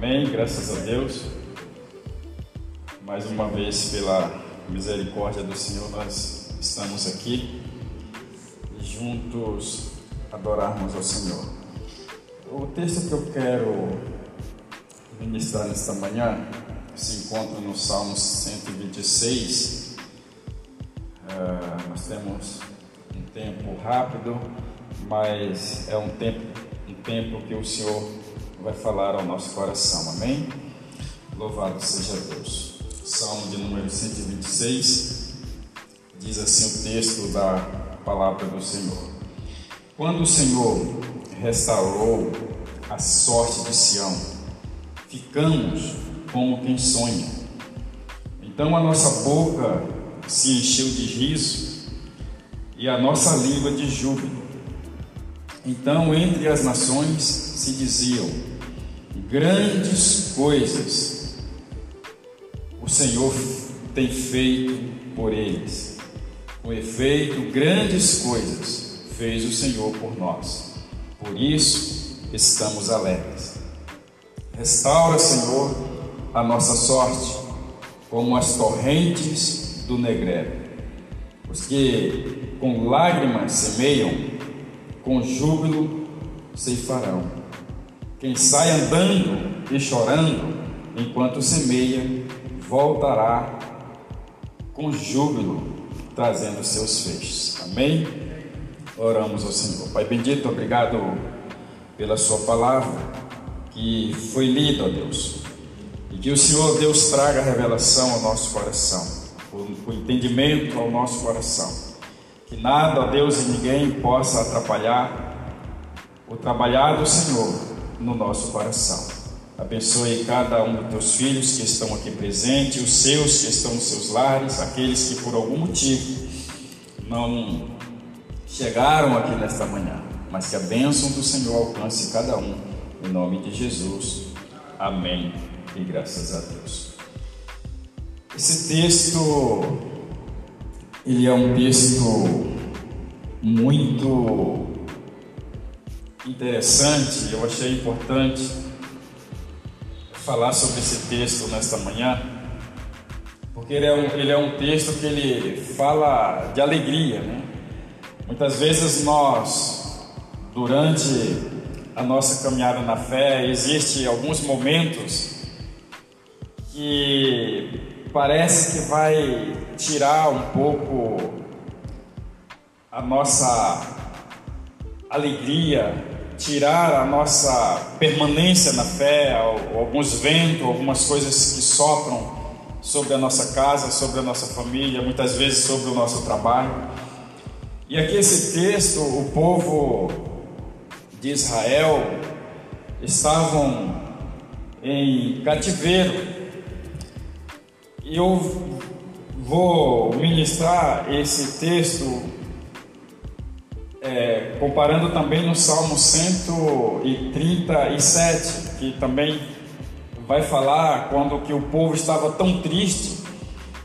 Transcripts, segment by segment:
Amém, graças a Deus. Mais uma vez, pela misericórdia do Senhor, nós estamos aqui juntos adorarmos ao Senhor. O texto que eu quero ministrar nesta manhã se encontra no Salmo 126. Uh, nós temos um tempo rápido, mas é um tempo, um tempo que o Senhor vai falar ao nosso coração. Amém? Louvado seja Deus. Salmo de número 126 diz assim o texto da palavra do Senhor. Quando o Senhor restaurou a sorte de Sião, ficamos como quem sonha. Então a nossa boca se encheu de riso e a nossa língua de júbilo. Então entre as nações se diziam: grandes coisas o Senhor tem feito por eles. Com efeito, grandes coisas fez o Senhor por nós. Por isso estamos alegres. Restaura, Senhor, a nossa sorte, como as torrentes do Negrero. Os que com lágrimas semeiam, com júbilo ceifarão. Quem sai andando e chorando, enquanto semeia, voltará com júbilo, trazendo seus feixes. Amém? Oramos ao Senhor. Pai bendito, obrigado pela Sua palavra que foi lida, ó Deus. E que o Senhor Deus traga revelação ao nosso coração, o, entendimento ao nosso coração. Que nada, Deus, e ninguém possa atrapalhar o trabalhar do Senhor no nosso coração. Abençoe cada um dos teus filhos que estão aqui presentes, os seus que estão nos seus lares, aqueles que por algum motivo não chegaram aqui nesta manhã, mas que a bênção do Senhor alcance cada um, em nome de Jesus. Amém e graças a Deus. Esse texto, ele é um texto muito interessante, eu achei importante falar sobre esse texto nesta manhã, porque ele é um, ele é um texto que ele fala de alegria, né? Muitas vezes nós, durante a nossa caminhada na fé, existe alguns momentos que parece que vai tirar um pouco a nossa alegria, tirar a nossa permanência na fé, alguns ventos, algumas coisas que sopram sobre a nossa casa, sobre a nossa família, muitas vezes sobre o nosso trabalho. E aqui esse texto, o povo de Israel estavam em cativeiro. Eu vou ministrar esse texto é, comparando também no Salmo 137, que também vai falar quando que o povo estava tão triste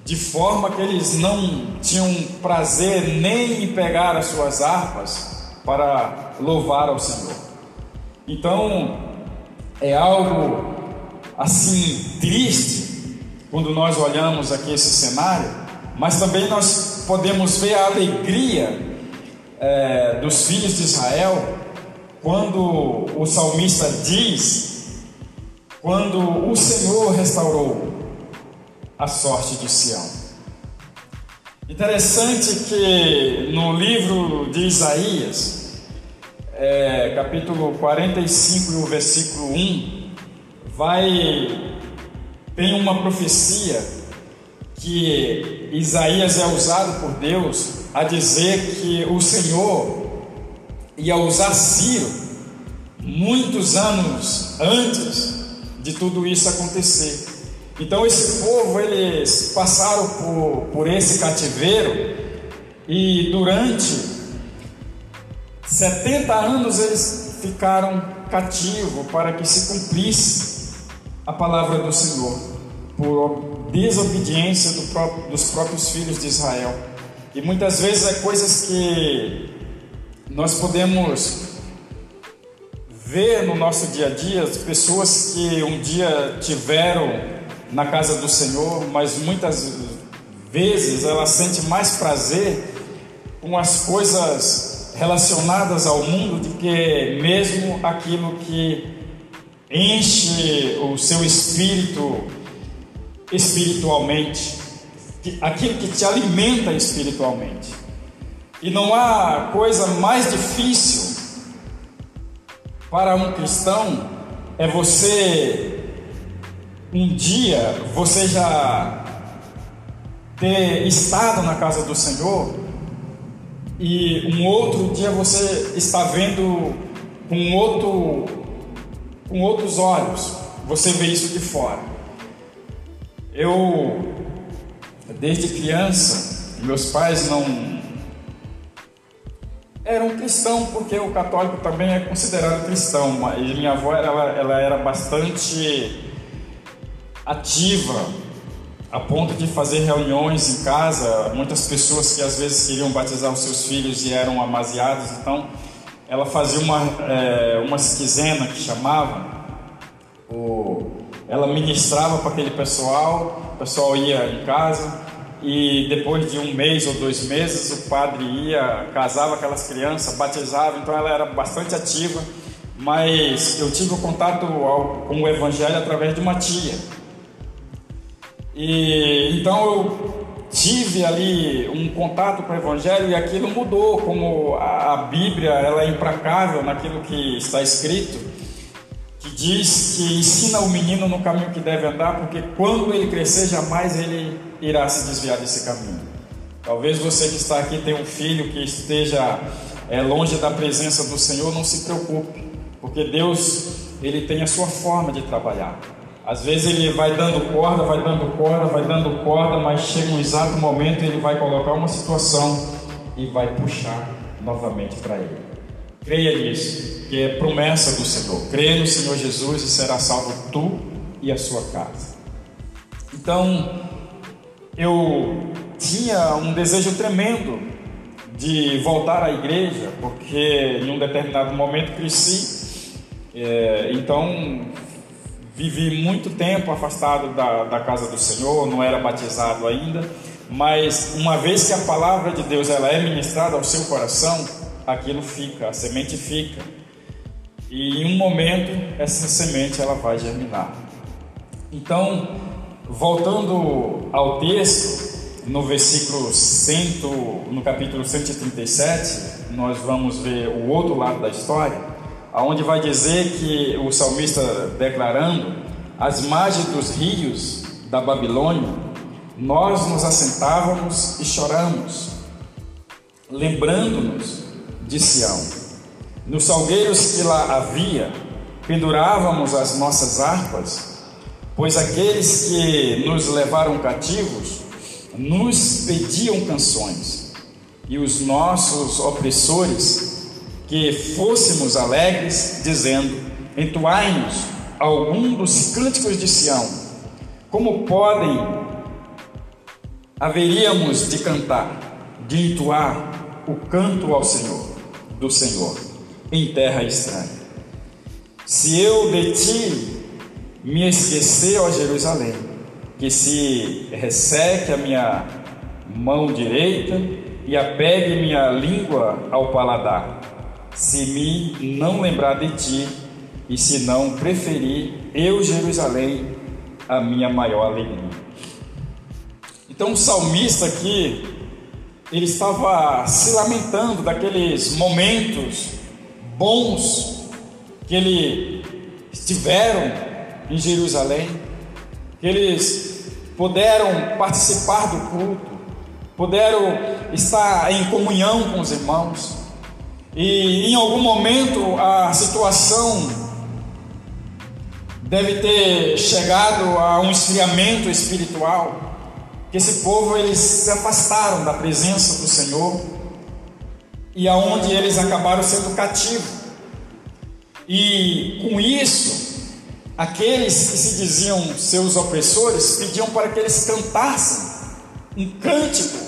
de forma que eles não tinham prazer nem em pegar as suas harpas para louvar ao Senhor. Então, é algo assim triste quando nós olhamos aqui esse cenário, mas também nós podemos ver a alegria é, dos filhos de Israel quando o salmista diz: quando o Senhor restaurou a sorte de Sião. Interessante que no livro de Isaías, é, capítulo 45, versículo 1, vai tem uma profecia que Isaías é usado por Deus a dizer que o Senhor ia usar Ciro muitos anos antes de tudo isso acontecer. Então esse povo eles passaram por, por esse cativeiro e durante 70 anos eles ficaram cativos para que se cumprisse a palavra do Senhor por desobediência do próprio, dos próprios filhos de Israel. E muitas vezes é coisas que nós podemos vê no nosso dia a dia as pessoas que um dia tiveram na casa do Senhor, mas muitas vezes ela sente mais prazer com as coisas relacionadas ao mundo do que mesmo aquilo que enche o seu espírito espiritualmente, aquilo que te alimenta espiritualmente. E não há coisa mais difícil para um cristão é você um dia você já ter estado na casa do Senhor e um outro dia você está vendo com outro com outros olhos. Você vê isso de fora. Eu desde criança, meus pais não era um cristão, porque o católico também é considerado cristão, e minha avó ela, ela era bastante ativa, a ponto de fazer reuniões em casa. Muitas pessoas que às vezes queriam batizar os seus filhos e eram amaziados, então ela fazia uma, é, uma esquizena que chamava, o, ela ministrava para aquele pessoal, o pessoal ia em casa e depois de um mês ou dois meses o padre ia, casava aquelas crianças, batizava, então ela era bastante ativa, mas eu tive o contato ao, com o evangelho através de uma tia. E então eu tive ali um contato com o evangelho e aquilo mudou, como a, Bíblia ela é implacável naquilo que está escrito que diz que ensina o menino no caminho que deve andar, porque quando ele crescer, jamais ele irá se desviar desse caminho. Talvez você que está aqui tenha um filho que esteja é, longe da presença do Senhor, não se preocupe, porque Deus ele tem a sua forma de trabalhar. Às vezes ele vai dando corda, vai dando corda, vai dando corda, mas chega um exato momento ele vai colocar uma situação e vai puxar novamente para ele. Creia nisso que é promessa do Senhor. Crê no Senhor Jesus e será salvo tu e a sua casa. Então, eu tinha um desejo tremendo de voltar à igreja, porque em um determinado momento cresci, é, então vivi muito tempo afastado da, da casa do Senhor, não era batizado ainda, mas uma vez que a palavra de Deus ela é ministrada ao seu coração, aquilo fica, a semente fica. E em um momento essa semente ela vai germinar. Então, voltando ao texto, no versículo 100, no capítulo 137, nós vamos ver o outro lado da história, aonde vai dizer que o salmista declarando: as margens dos rios da Babilônia, nós nos assentávamos e choramos, lembrando-nos de Sião. Nos salgueiros que lá havia, pendurávamos as nossas harpas, pois aqueles que nos levaram cativos nos pediam canções, e os nossos opressores que fôssemos alegres, dizendo: Entoai-nos algum dos cânticos de Sião. Como podem haveríamos de cantar, de entoar o canto ao Senhor, do Senhor? em terra estranha. Se eu de ti me esquecer, ó Jerusalém, que se resseque a minha mão direita e apegue minha língua ao paladar, se me não lembrar de ti e se não preferir eu, Jerusalém, a minha maior alegria. Então o salmista aqui, ele estava se lamentando daqueles momentos bons que eles estiveram em Jerusalém, que eles puderam participar do culto, puderam estar em comunhão com os irmãos, e em algum momento a situação deve ter chegado a um esfriamento espiritual, que esse povo eles se afastaram da presença do Senhor e aonde eles acabaram sendo cativos. E com isso, aqueles que se diziam seus opressores pediam para que eles cantassem um cântico.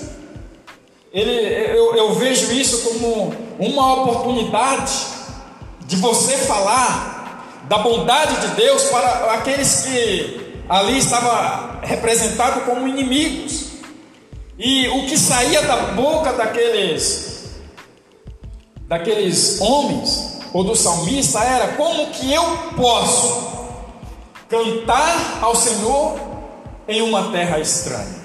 Ele, eu, eu vejo isso como uma oportunidade de você falar da bondade de Deus para aqueles que ali estavam representados como inimigos. E o que saía da boca daqueles daqueles homens ou do salmista era como que eu posso cantar ao Senhor em uma terra estranha.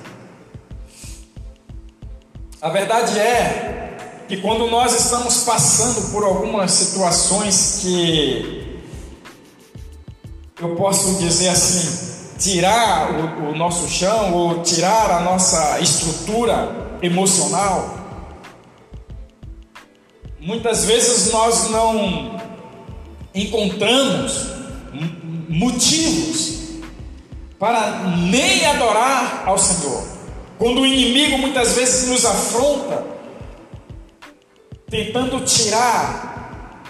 A verdade é que quando nós estamos passando por algumas situações que eu posso dizer assim, tirar o, o nosso chão ou tirar a nossa estrutura emocional, muitas vezes nós não encontramos motivos para nem adorar ao Senhor. Quando o inimigo muitas vezes nos afronta, tentando tirar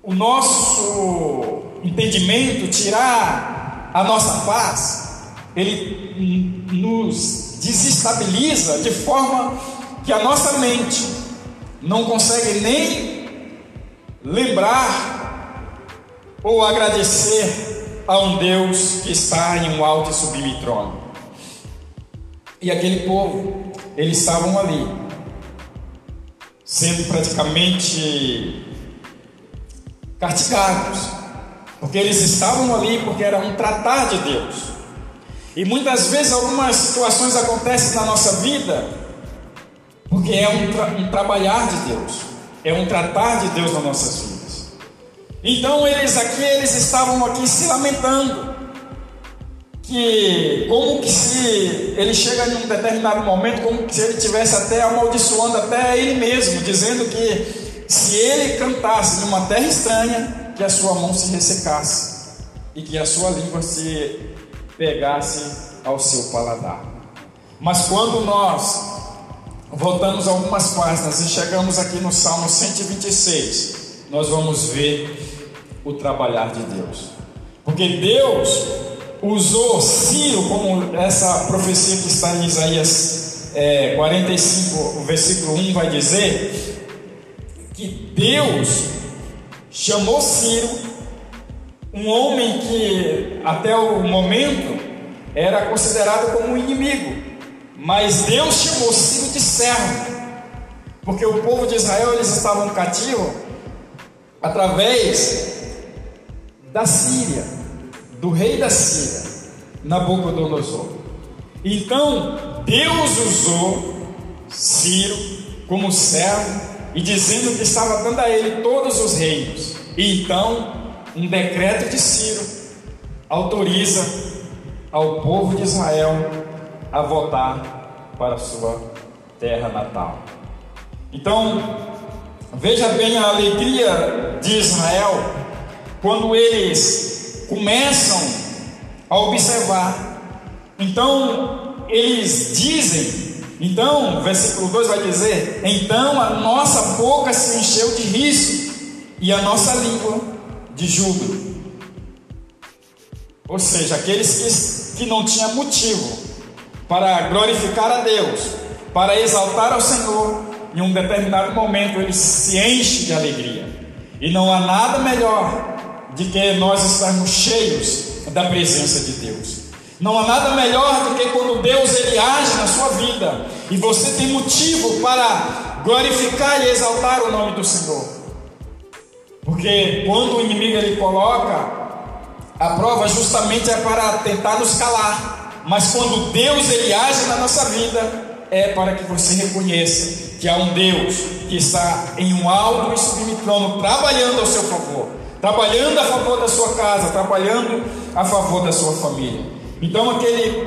o nosso entendimento, tirar a nossa paz, ele nos desestabiliza de forma que a nossa mente não consegue nem lembrar ou agradecer a um Deus que está em um alto e sublime trono. E aquele povo, eles estavam ali, sendo praticamente castigados, porque eles estavam ali porque era um tratar de Deus. E muitas vezes algumas situações acontecem na nossa vida porque é um, tra um trabalhar de Deus, é um tratar de Deus nas nossas vidas. Então eles aqui, eles estavam aqui se lamentando que como que se ele chega em um determinado momento, como se ele tivesse até amaldiçoando até ele mesmo, dizendo que se ele cantasse numa terra estranha, que a sua mão se ressecasse e que a sua língua se pegasse ao seu paladar. Mas quando nós voltamos algumas páginas e chegamos aqui no Salmo 126, nós vamos ver o trabalhar de Deus. Porque Deus usou Ciro, como essa profecia que está em Isaías é, 45, o versículo 1 vai dizer, que Deus chamou Ciro, um homem que até o momento era considerado como um inimigo, mas Deus chamou Ciro de servo, porque o povo de Israel eles estavam cativos através da Síria do rei da Síria, Nabucodonosor. Então, Deus usou Ciro como servo e dizendo que estava dando a ele todos os reinos. E então, um decreto de Ciro autoriza ao povo de Israel a voltar para sua terra natal. Então, veja bem a alegria de Israel quando eles começam a observar. Então, eles dizem, então, versículo 2 vai dizer: Então a nossa boca se encheu de riso e a nossa língua de júbilo. Ou seja, aqueles que, que não tinham motivo para glorificar a Deus, para exaltar ao Senhor, em um determinado momento eles se enchem de alegria. E não há nada melhor de que nós estarmos cheios da presença de Deus. Não há nada melhor do que quando Deus ele age na sua vida e você tem motivo para glorificar e exaltar o nome do Senhor. Porque quando o inimigo ele coloca a prova justamente é para tentar nos calar, mas quando Deus ele age na nossa vida é para que você reconheça que há um Deus que está em um alto e sublime trono trabalhando ao seu favor trabalhando a favor da sua casa, trabalhando a favor da sua família. Então aquele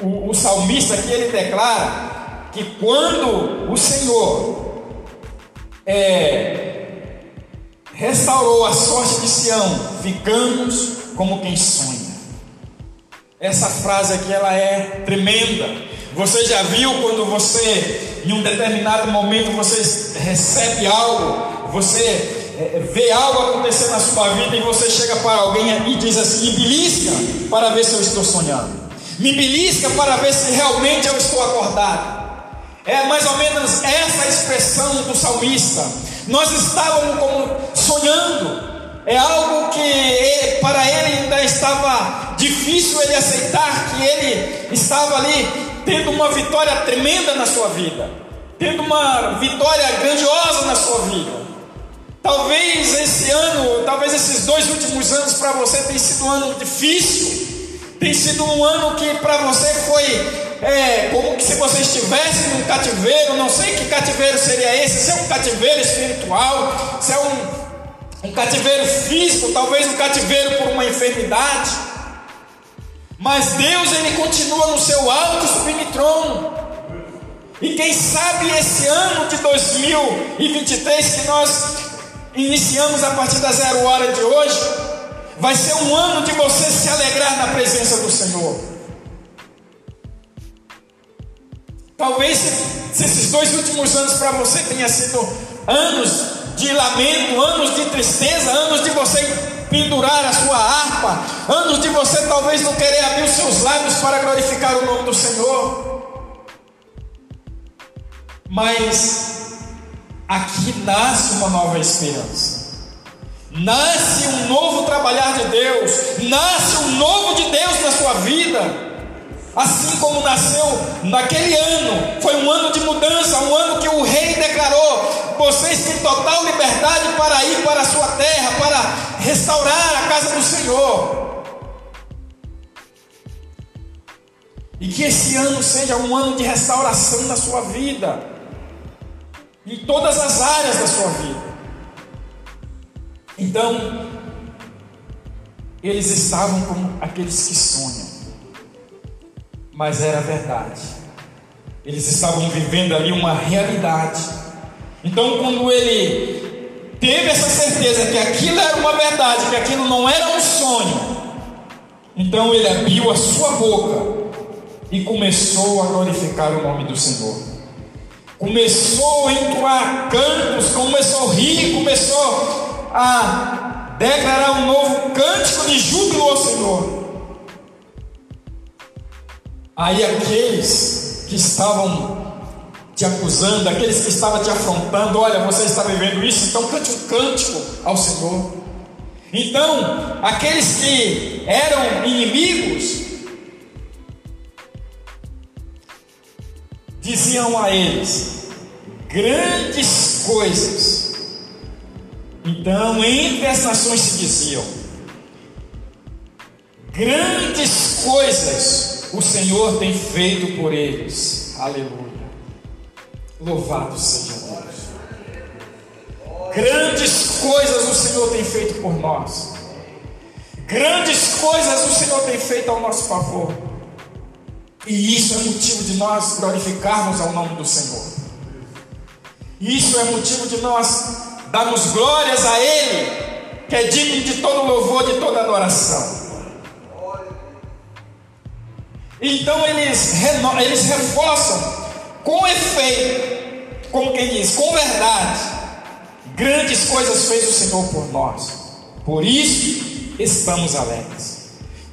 o, o salmista aqui ele declara que quando o Senhor é, restaurou a sorte de Sião, ficamos como quem sonha. Essa frase aqui ela é tremenda. Você já viu quando você, em um determinado momento, você recebe algo, você vê algo acontecer na sua vida e você chega para alguém e diz assim: me belisca para ver se eu estou sonhando, me belisca para ver se realmente eu estou acordado. É mais ou menos essa expressão do salmista. Nós estávamos como sonhando. É algo que para ele ainda estava difícil ele aceitar que ele estava ali tendo uma vitória tremenda na sua vida, tendo uma vitória grandiosa na sua vida. Talvez esse ano, talvez esses dois últimos anos para você tenha sido um ano difícil, tem sido um ano que para você foi é, como se você estivesse num cativeiro, não sei que cativeiro seria esse, se é um cativeiro espiritual, se é um, um cativeiro físico, talvez um cativeiro por uma enfermidade. Mas Deus ele continua no seu alto sublime trono. E quem sabe esse ano de 2023 que nós iniciamos a partir da zero hora de hoje, vai ser um ano de você se alegrar na presença do Senhor. Talvez se esses dois últimos anos para você tenha sido anos de lamento, anos de tristeza, anos de você pendurar a sua harpa, anos de você talvez não querer abrir os seus lábios para glorificar o nome do Senhor. Mas aqui nasce uma nova esperança. Nasce um novo trabalhar de Deus, nasce um novo de Deus na sua vida. Assim como nasceu naquele ano, foi um ano de mudança, um ano que o rei declarou: vocês têm total liberdade para ir para a sua terra, para restaurar a casa do Senhor. E que esse ano seja um ano de restauração na sua vida em todas as áreas da sua vida. Então, eles estavam como aqueles que sonham, mas era verdade. Eles estavam vivendo ali uma realidade. Então, quando ele teve essa certeza que aquilo era uma verdade, que aquilo não era um sonho, então ele abriu a sua boca e começou a glorificar o nome do Senhor começou a entoar cantos, começou a rir, começou a declarar um novo cântico de júbilo ao Senhor. Aí aqueles que estavam te acusando, aqueles que estavam te afrontando, olha, você está vivendo isso, então cante um cântico ao Senhor. Então, aqueles que eram inimigos, diziam a eles grandes coisas. Então, entre as nações se diziam: grandes coisas o Senhor tem feito por eles. Aleluia. Louvado seja Deus. Grandes coisas o Senhor tem feito por nós. Grandes coisas o Senhor tem feito ao nosso favor. E isso é motivo de nós glorificarmos ao nome do Senhor. Isso é motivo de nós darmos glórias a Ele, que é digno de todo louvor, de toda adoração. Então eles, eles reforçam com efeito, como quem diz, com verdade, grandes coisas fez o Senhor por nós. Por isso estamos alegres.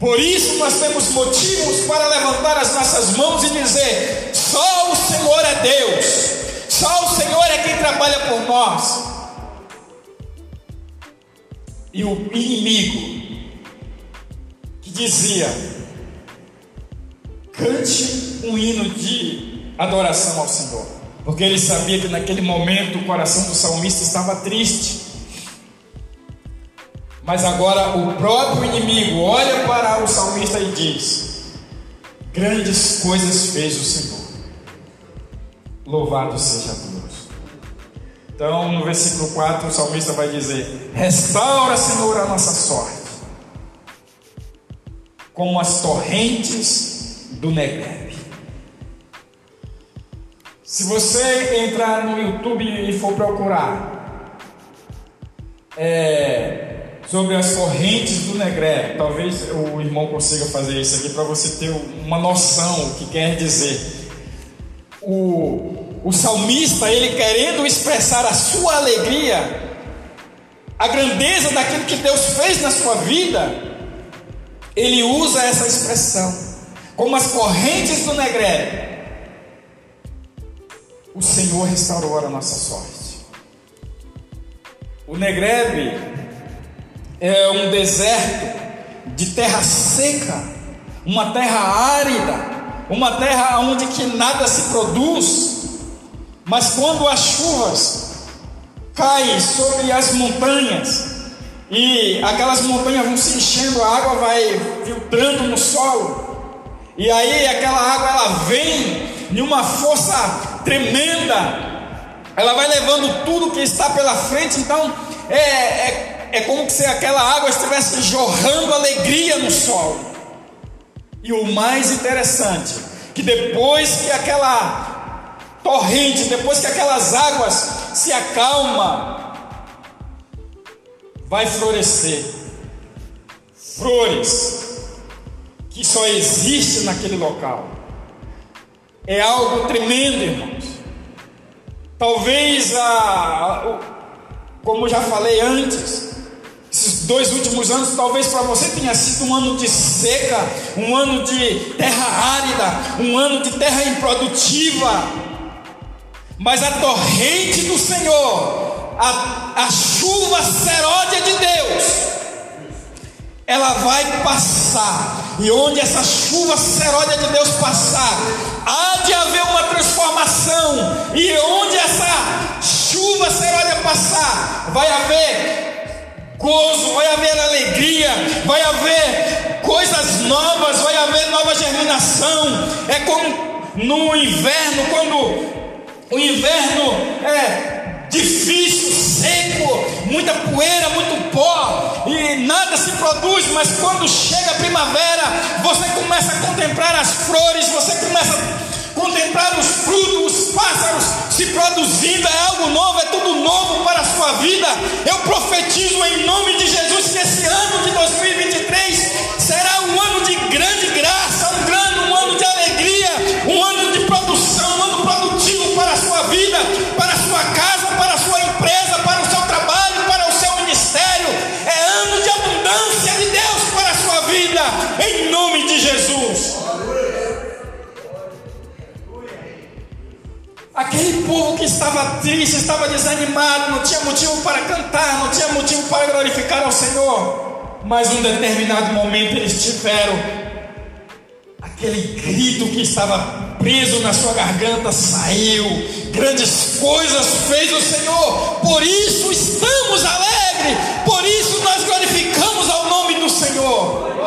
Por isso nós temos motivos para levantar as nossas mãos e dizer: só o Senhor é Deus, só o Senhor é quem trabalha por nós. E o inimigo que dizia: cante um hino de adoração ao Senhor, porque ele sabia que naquele momento o coração do salmista estava triste. Mas agora o próprio inimigo olha para o salmista e diz: Grandes coisas fez o Senhor. Louvado seja Deus. Então, no versículo 4, o salmista vai dizer: Restaura, Senhor, a nossa sorte, como as torrentes do Negev. Se você entrar no YouTube e for procurar, é, sobre as correntes do Negré. Talvez o irmão consiga fazer isso aqui para você ter uma noção o que quer dizer. O, o salmista, ele querendo expressar a sua alegria, a grandeza daquilo que Deus fez na sua vida, ele usa essa expressão, como as correntes do Negré. o Senhor restaurou a nossa sorte. O Negreb é um deserto de terra seca, uma terra árida, uma terra onde que nada se produz, mas quando as chuvas caem sobre as montanhas e aquelas montanhas vão se enchendo, a água vai filtrando no solo, e aí aquela água ela vem de uma força tremenda, ela vai levando tudo que está pela frente, então é, é, é como se aquela água estivesse jorrando alegria no solo. E o mais interessante, que depois que aquela torrente, depois que aquelas águas se acalma, vai florescer flores que só existem naquele local. É algo tremendo, irmãos. Talvez a, como já falei antes, dois últimos anos, talvez para você tenha sido um ano de seca, um ano de terra árida, um ano de terra improdutiva. Mas a torrente do Senhor, a, a chuva seródia de Deus, ela vai passar. E onde essa chuva seródia de Deus passar, há de haver uma transformação. E onde essa chuva seródia passar, vai haver gozo, vai haver alegria, vai haver coisas novas, vai haver nova germinação. É como no inverno, quando o inverno é difícil, seco, muita poeira, muito pó e nada se produz, mas quando chega a primavera, você começa a contemplar as flores, você começa a contemplar os frutos, os pássaros se produzindo, é algo novo, é tudo novo para a sua vida. Eu profetizo em nome de Jesus que esse ano de 2023 será um ano de grande graça, um grande Aquele povo que estava triste, estava desanimado, não tinha motivo para cantar, não tinha motivo para glorificar ao Senhor. Mas em um determinado momento eles tiveram aquele grito que estava preso na sua garganta saiu. Grandes coisas fez o Senhor. Por isso estamos alegres. Por isso nós glorificamos ao nome do Senhor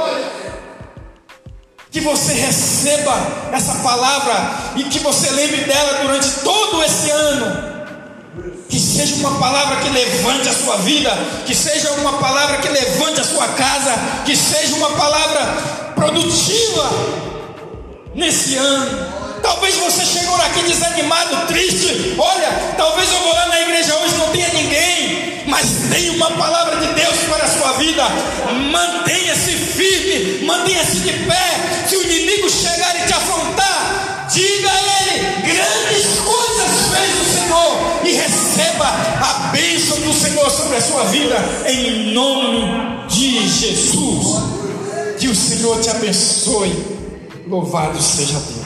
que você receba essa palavra e que você lembre dela durante todo esse ano. Que seja uma palavra que levante a sua vida, que seja uma palavra que levante a sua casa, que seja uma palavra produtiva nesse ano. Talvez você chegou aqui desanimado, triste. Olha, talvez eu vou lá na igreja hoje não tenha ninguém, mas tem uma palavra de Deus para a sua vida. Mantenha-se firme, mantenha-se de pé. Se o inimigo chegar e te afrontar, diga a ele: grandes coisas fez o Senhor e receba a bênção do Senhor sobre a sua vida, em nome de Jesus. Que o Senhor te abençoe. Louvado seja Deus.